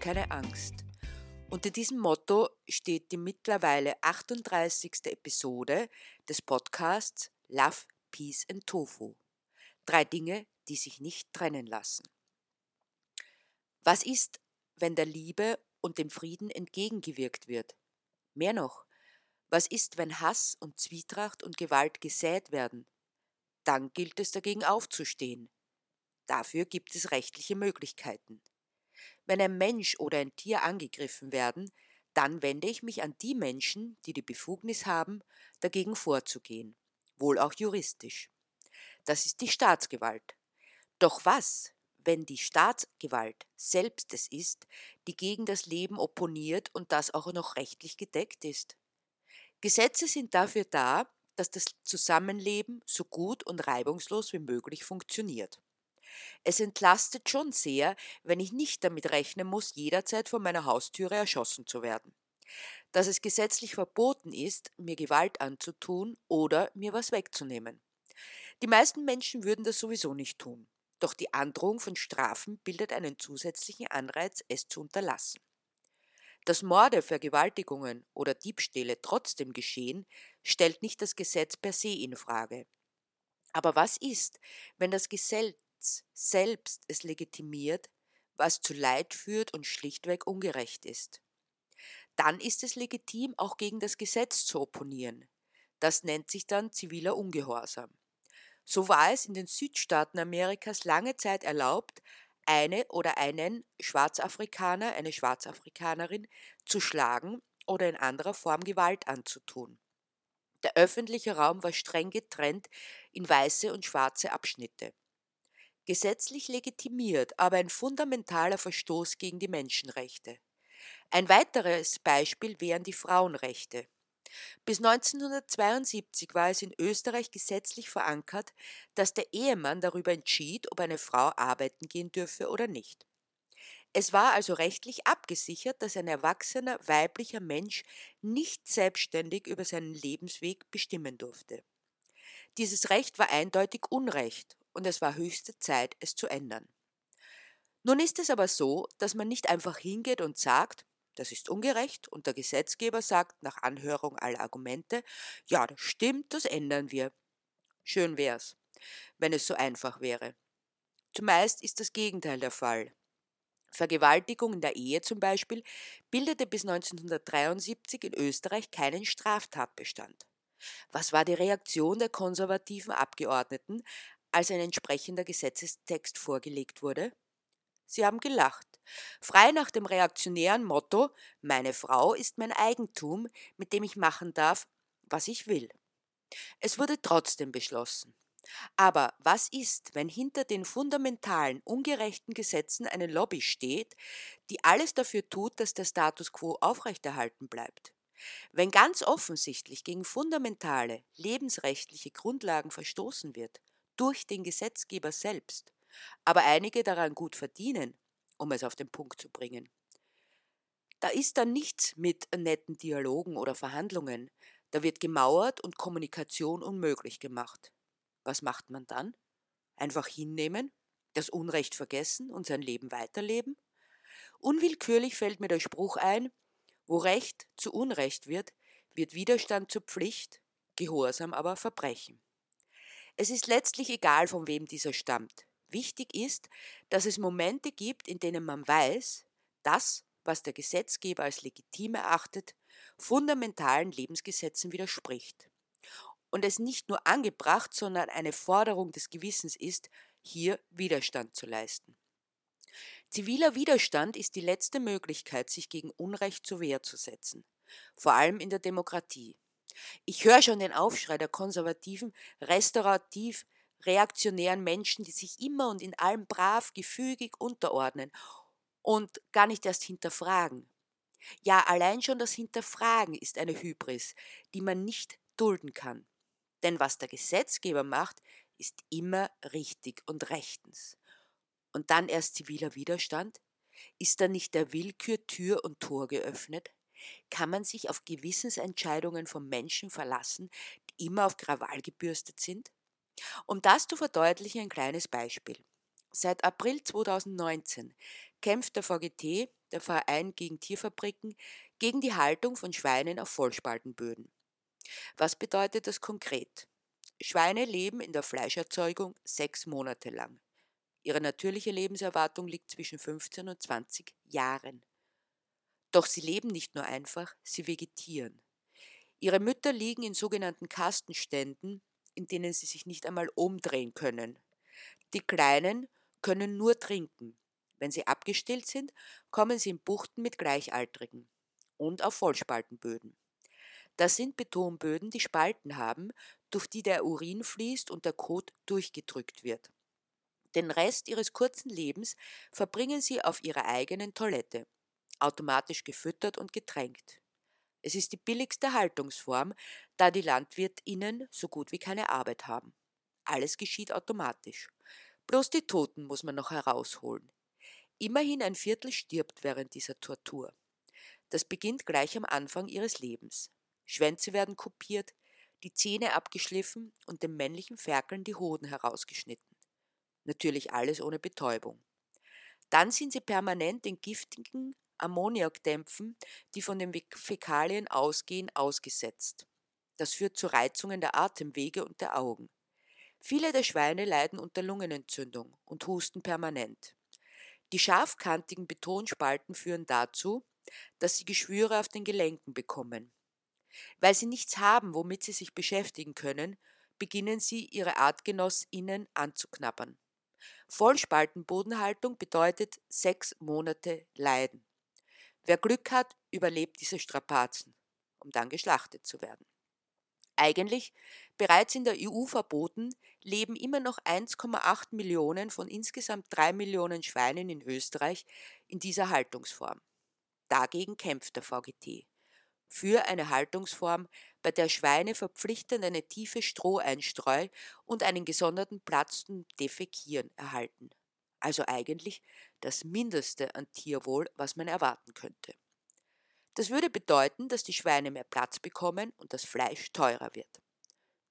keine Angst. Unter diesem Motto steht die mittlerweile 38. Episode des Podcasts Love, Peace and Tofu. Drei Dinge, die sich nicht trennen lassen. Was ist, wenn der Liebe und dem Frieden entgegengewirkt wird? Mehr noch, was ist, wenn Hass und Zwietracht und Gewalt gesät werden? Dann gilt es dagegen aufzustehen. Dafür gibt es rechtliche Möglichkeiten. Wenn ein Mensch oder ein Tier angegriffen werden, dann wende ich mich an die Menschen, die die Befugnis haben, dagegen vorzugehen, wohl auch juristisch. Das ist die Staatsgewalt. Doch was, wenn die Staatsgewalt selbst es ist, die gegen das Leben opponiert und das auch noch rechtlich gedeckt ist? Gesetze sind dafür da, dass das Zusammenleben so gut und reibungslos wie möglich funktioniert. Es entlastet schon sehr, wenn ich nicht damit rechnen muss, jederzeit vor meiner Haustüre erschossen zu werden. Dass es gesetzlich verboten ist, mir Gewalt anzutun oder mir was wegzunehmen. Die meisten Menschen würden das sowieso nicht tun. Doch die Androhung von Strafen bildet einen zusätzlichen Anreiz, es zu unterlassen. Dass Morde, Vergewaltigungen oder Diebstähle trotzdem geschehen, stellt nicht das Gesetz per se in Frage. Aber was ist, wenn das Gesetz selbst es legitimiert, was zu Leid führt und schlichtweg ungerecht ist? Dann ist es legitim, auch gegen das Gesetz zu opponieren. Das nennt sich dann ziviler Ungehorsam. So war es in den Südstaaten Amerikas lange Zeit erlaubt, eine oder einen Schwarzafrikaner, eine Schwarzafrikanerin zu schlagen oder in anderer Form Gewalt anzutun. Der öffentliche Raum war streng getrennt in weiße und schwarze Abschnitte. Gesetzlich legitimiert, aber ein fundamentaler Verstoß gegen die Menschenrechte. Ein weiteres Beispiel wären die Frauenrechte. Bis 1972 war es in Österreich gesetzlich verankert, dass der Ehemann darüber entschied, ob eine Frau arbeiten gehen dürfe oder nicht. Es war also rechtlich abgesichert, dass ein erwachsener weiblicher Mensch nicht selbstständig über seinen Lebensweg bestimmen durfte. Dieses Recht war eindeutig Unrecht und es war höchste Zeit, es zu ändern. Nun ist es aber so, dass man nicht einfach hingeht und sagt, das ist ungerecht und der Gesetzgeber sagt nach Anhörung aller Argumente, ja, das stimmt, das ändern wir. Schön wär's, wenn es so einfach wäre. Zumeist ist das Gegenteil der Fall. Vergewaltigung in der Ehe zum Beispiel bildete bis 1973 in Österreich keinen Straftatbestand. Was war die Reaktion der konservativen Abgeordneten, als ein entsprechender Gesetzestext vorgelegt wurde? Sie haben gelacht. Frei nach dem reaktionären Motto Meine Frau ist mein Eigentum, mit dem ich machen darf, was ich will. Es wurde trotzdem beschlossen. Aber was ist, wenn hinter den fundamentalen, ungerechten Gesetzen eine Lobby steht, die alles dafür tut, dass der Status quo aufrechterhalten bleibt? Wenn ganz offensichtlich gegen fundamentale, lebensrechtliche Grundlagen verstoßen wird, durch den Gesetzgeber selbst, aber einige daran gut verdienen, um es auf den Punkt zu bringen. Da ist dann nichts mit netten Dialogen oder Verhandlungen, da wird gemauert und Kommunikation unmöglich gemacht. Was macht man dann? Einfach hinnehmen, das Unrecht vergessen und sein Leben weiterleben? Unwillkürlich fällt mir der Spruch ein, wo Recht zu Unrecht wird, wird Widerstand zur Pflicht, Gehorsam aber Verbrechen. Es ist letztlich egal, von wem dieser stammt. Wichtig ist, dass es Momente gibt, in denen man weiß, dass, was der Gesetzgeber als legitim erachtet, fundamentalen Lebensgesetzen widerspricht. Und es nicht nur angebracht, sondern eine Forderung des Gewissens ist, hier Widerstand zu leisten. Ziviler Widerstand ist die letzte Möglichkeit, sich gegen Unrecht zur Wehr zu setzen, vor allem in der Demokratie. Ich höre schon den Aufschrei der konservativen, restaurativ reaktionären Menschen, die sich immer und in allem brav, gefügig unterordnen und gar nicht erst hinterfragen. Ja, allein schon das Hinterfragen ist eine Hybris, die man nicht dulden kann. Denn was der Gesetzgeber macht, ist immer richtig und rechtens. Und dann erst ziviler Widerstand? Ist da nicht der Willkür Tür und Tor geöffnet? Kann man sich auf Gewissensentscheidungen von Menschen verlassen, die immer auf Krawall gebürstet sind? Um das zu verdeutlichen, ein kleines Beispiel. Seit April 2019 kämpft der VGT, der Verein gegen Tierfabriken, gegen die Haltung von Schweinen auf Vollspaltenböden. Was bedeutet das konkret? Schweine leben in der Fleischerzeugung sechs Monate lang. Ihre natürliche Lebenserwartung liegt zwischen 15 und 20 Jahren. Doch sie leben nicht nur einfach, sie vegetieren. Ihre Mütter liegen in sogenannten Kastenständen, in denen sie sich nicht einmal umdrehen können. Die Kleinen können nur trinken. Wenn sie abgestillt sind, kommen sie in Buchten mit Gleichaltrigen und auf Vollspaltenböden. Das sind Betonböden, die Spalten haben, durch die der Urin fließt und der Kot durchgedrückt wird. Den Rest ihres kurzen Lebens verbringen sie auf ihrer eigenen Toilette, automatisch gefüttert und getränkt. Es ist die billigste Haltungsform, da die LandwirtInnen so gut wie keine Arbeit haben. Alles geschieht automatisch. Bloß die Toten muss man noch herausholen. Immerhin ein Viertel stirbt während dieser Tortur. Das beginnt gleich am Anfang ihres Lebens. Schwänze werden kopiert, die Zähne abgeschliffen und den männlichen Ferkeln die Hoden herausgeschnitten. Natürlich alles ohne Betäubung. Dann sind sie permanent den giftigen Ammoniakdämpfen, die von den Fäkalien ausgehen, ausgesetzt. Das führt zu Reizungen der Atemwege und der Augen. Viele der Schweine leiden unter Lungenentzündung und husten permanent. Die scharfkantigen Betonspalten führen dazu, dass sie Geschwüre auf den Gelenken bekommen. Weil sie nichts haben, womit sie sich beschäftigen können, beginnen sie ihre Artgenossinnen anzuknabbern. Vollspaltenbodenhaltung bedeutet sechs Monate Leiden. Wer Glück hat, überlebt diese Strapazen, um dann geschlachtet zu werden. Eigentlich, bereits in der EU verboten, leben immer noch 1,8 Millionen von insgesamt 3 Millionen Schweinen in Österreich in dieser Haltungsform. Dagegen kämpft der VGT. Für eine Haltungsform, bei der Schweine verpflichtend eine tiefe Stroheinstreu und einen gesonderten Platz zum Defekieren erhalten. Also eigentlich das Mindeste an Tierwohl, was man erwarten könnte. Das würde bedeuten, dass die Schweine mehr Platz bekommen und das Fleisch teurer wird.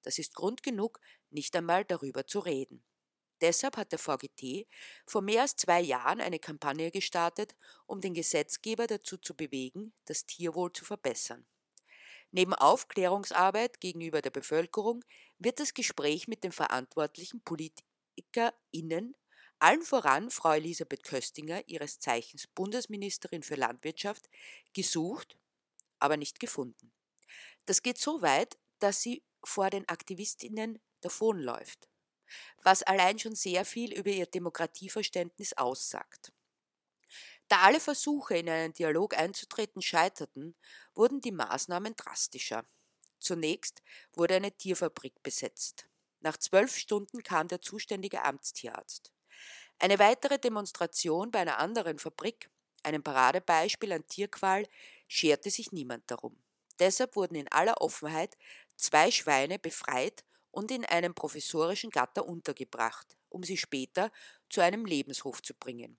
Das ist Grund genug, nicht einmal darüber zu reden. Deshalb hat der VGT vor mehr als zwei Jahren eine Kampagne gestartet, um den Gesetzgeber dazu zu bewegen, das Tierwohl zu verbessern. Neben Aufklärungsarbeit gegenüber der Bevölkerung wird das Gespräch mit den verantwortlichen PolitikerInnen, allen voran Frau Elisabeth Köstinger, ihres Zeichens Bundesministerin für Landwirtschaft, gesucht, aber nicht gefunden. Das geht so weit, dass sie vor den AktivistInnen davonläuft was allein schon sehr viel über ihr Demokratieverständnis aussagt. Da alle Versuche, in einen Dialog einzutreten, scheiterten, wurden die Maßnahmen drastischer. Zunächst wurde eine Tierfabrik besetzt. Nach zwölf Stunden kam der zuständige Amtstierarzt. Eine weitere Demonstration bei einer anderen Fabrik, einem Paradebeispiel an Tierqual, scherte sich niemand darum. Deshalb wurden in aller Offenheit zwei Schweine befreit und in einem professorischen Gatter untergebracht, um sie später zu einem Lebenshof zu bringen.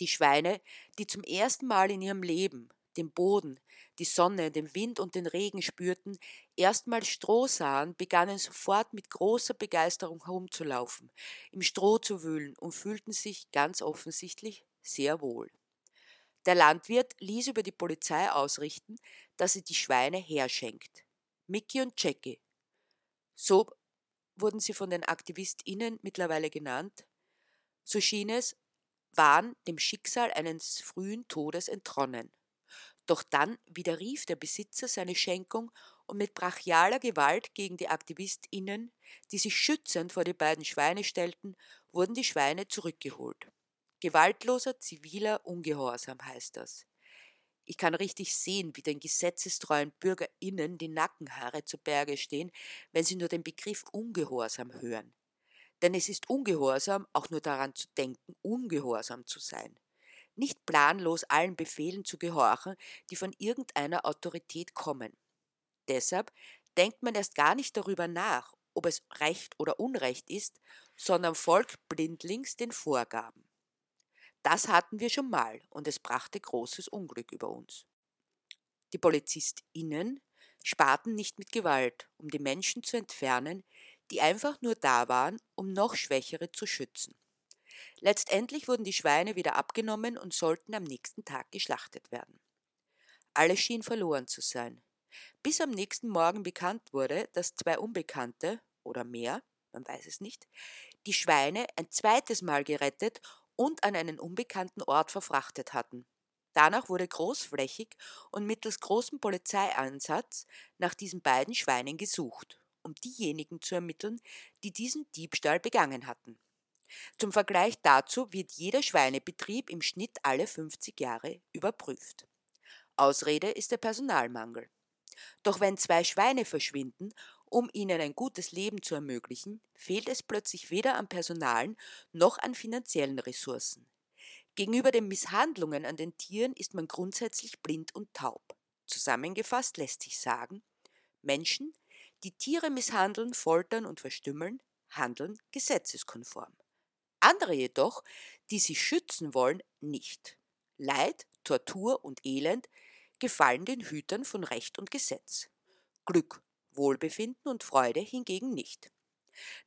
Die Schweine, die zum ersten Mal in ihrem Leben den Boden, die Sonne, den Wind und den Regen spürten, erstmal Stroh sahen, begannen sofort mit großer Begeisterung herumzulaufen, im Stroh zu wühlen und fühlten sich ganz offensichtlich sehr wohl. Der Landwirt ließ über die Polizei ausrichten, dass sie die Schweine herschenkt. Mickey und Jackie, so wurden sie von den AktivistInnen mittlerweile genannt. So schien es, waren dem Schicksal eines frühen Todes entronnen. Doch dann widerrief der Besitzer seine Schenkung und mit brachialer Gewalt gegen die AktivistInnen, die sich schützend vor die beiden Schweine stellten, wurden die Schweine zurückgeholt. Gewaltloser ziviler Ungehorsam heißt das. Ich kann richtig sehen, wie den gesetzestreuen BürgerInnen die Nackenhaare zu Berge stehen, wenn sie nur den Begriff Ungehorsam hören. Denn es ist Ungehorsam, auch nur daran zu denken, ungehorsam zu sein. Nicht planlos allen Befehlen zu gehorchen, die von irgendeiner Autorität kommen. Deshalb denkt man erst gar nicht darüber nach, ob es Recht oder Unrecht ist, sondern folgt blindlings den Vorgaben. Das hatten wir schon mal und es brachte großes Unglück über uns. Die PolizistInnen sparten nicht mit Gewalt, um die Menschen zu entfernen, die einfach nur da waren, um noch Schwächere zu schützen. Letztendlich wurden die Schweine wieder abgenommen und sollten am nächsten Tag geschlachtet werden. Alles schien verloren zu sein, bis am nächsten Morgen bekannt wurde, dass zwei Unbekannte oder mehr, man weiß es nicht, die Schweine ein zweites Mal gerettet und an einen unbekannten Ort verfrachtet hatten. Danach wurde großflächig und mittels großem Polizeieinsatz nach diesen beiden Schweinen gesucht, um diejenigen zu ermitteln, die diesen Diebstahl begangen hatten. Zum Vergleich dazu wird jeder Schweinebetrieb im Schnitt alle 50 Jahre überprüft. Ausrede ist der Personalmangel. Doch wenn zwei Schweine verschwinden, um ihnen ein gutes Leben zu ermöglichen, fehlt es plötzlich weder an Personalen noch an finanziellen Ressourcen. Gegenüber den Misshandlungen an den Tieren ist man grundsätzlich blind und taub. Zusammengefasst lässt sich sagen, Menschen, die Tiere misshandeln, foltern und verstümmeln, handeln gesetzeskonform. Andere jedoch, die sie schützen wollen, nicht. Leid, Tortur und Elend gefallen den Hütern von Recht und Gesetz. Glück, Wohlbefinden und Freude hingegen nicht.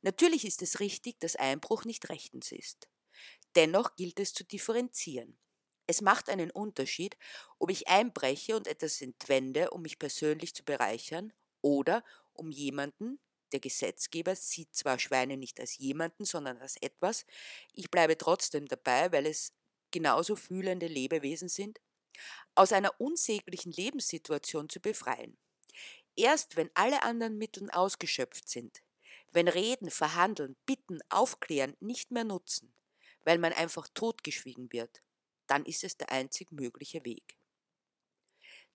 Natürlich ist es richtig, dass Einbruch nicht rechtens ist. Dennoch gilt es zu differenzieren. Es macht einen Unterschied, ob ich einbreche und etwas entwende, um mich persönlich zu bereichern, oder um jemanden, der Gesetzgeber sieht zwar Schweine nicht als jemanden, sondern als etwas, ich bleibe trotzdem dabei, weil es genauso fühlende Lebewesen sind, aus einer unsäglichen Lebenssituation zu befreien. Erst wenn alle anderen Mittel ausgeschöpft sind, wenn Reden, Verhandeln, Bitten, Aufklären nicht mehr nutzen, weil man einfach totgeschwiegen wird, dann ist es der einzig mögliche Weg.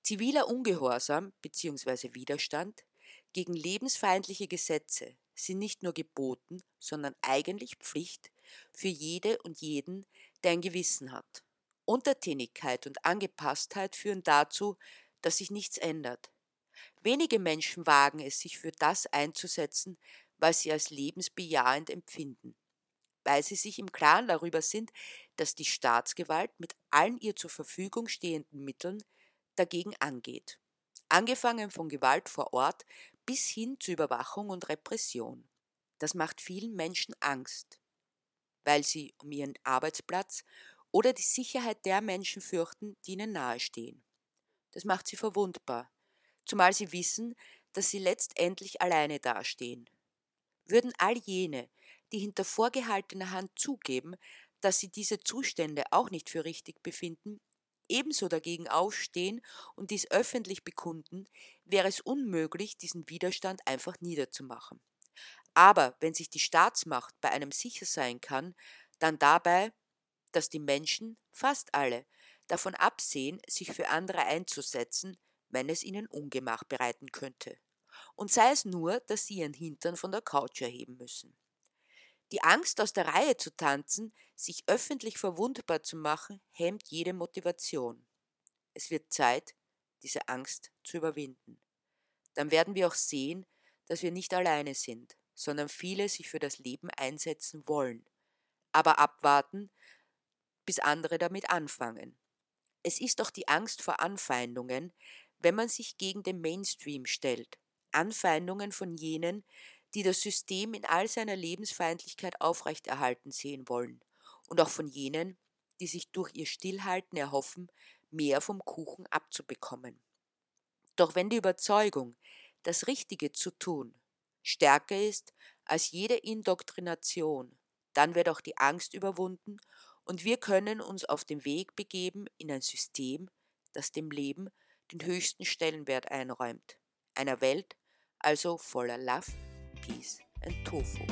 Ziviler Ungehorsam bzw. Widerstand gegen lebensfeindliche Gesetze sind nicht nur geboten, sondern eigentlich Pflicht für jede und jeden, der ein Gewissen hat. Untertänigkeit und Angepasstheit führen dazu, dass sich nichts ändert. Wenige Menschen wagen es, sich für das einzusetzen, was sie als lebensbejahend empfinden, weil sie sich im Klaren darüber sind, dass die Staatsgewalt mit allen ihr zur Verfügung stehenden Mitteln dagegen angeht, angefangen von Gewalt vor Ort bis hin zu Überwachung und Repression. Das macht vielen Menschen Angst, weil sie um ihren Arbeitsplatz oder die Sicherheit der Menschen fürchten, die ihnen nahestehen. Das macht sie verwundbar, zumal sie wissen, dass sie letztendlich alleine dastehen. Würden all jene, die hinter vorgehaltener Hand zugeben, dass sie diese Zustände auch nicht für richtig befinden, ebenso dagegen aufstehen und dies öffentlich bekunden, wäre es unmöglich, diesen Widerstand einfach niederzumachen. Aber wenn sich die Staatsmacht bei einem sicher sein kann, dann dabei, dass die Menschen, fast alle, davon absehen, sich für andere einzusetzen, wenn es ihnen Ungemach bereiten könnte. Und sei es nur, dass sie ihren Hintern von der Couch erheben müssen. Die Angst, aus der Reihe zu tanzen, sich öffentlich verwundbar zu machen, hemmt jede Motivation. Es wird Zeit, diese Angst zu überwinden. Dann werden wir auch sehen, dass wir nicht alleine sind, sondern viele sich für das Leben einsetzen wollen, aber abwarten, bis andere damit anfangen. Es ist doch die Angst vor Anfeindungen, wenn man sich gegen den Mainstream stellt, Anfeindungen von jenen, die das System in all seiner Lebensfeindlichkeit aufrechterhalten sehen wollen, und auch von jenen, die sich durch ihr Stillhalten erhoffen, mehr vom Kuchen abzubekommen. Doch wenn die Überzeugung, das Richtige zu tun, stärker ist als jede Indoktrination, dann wird auch die Angst überwunden und wir können uns auf den Weg begeben in ein System, das dem Leben den höchsten Stellenwert einräumt, einer Welt also voller Love, Peace and Tofu.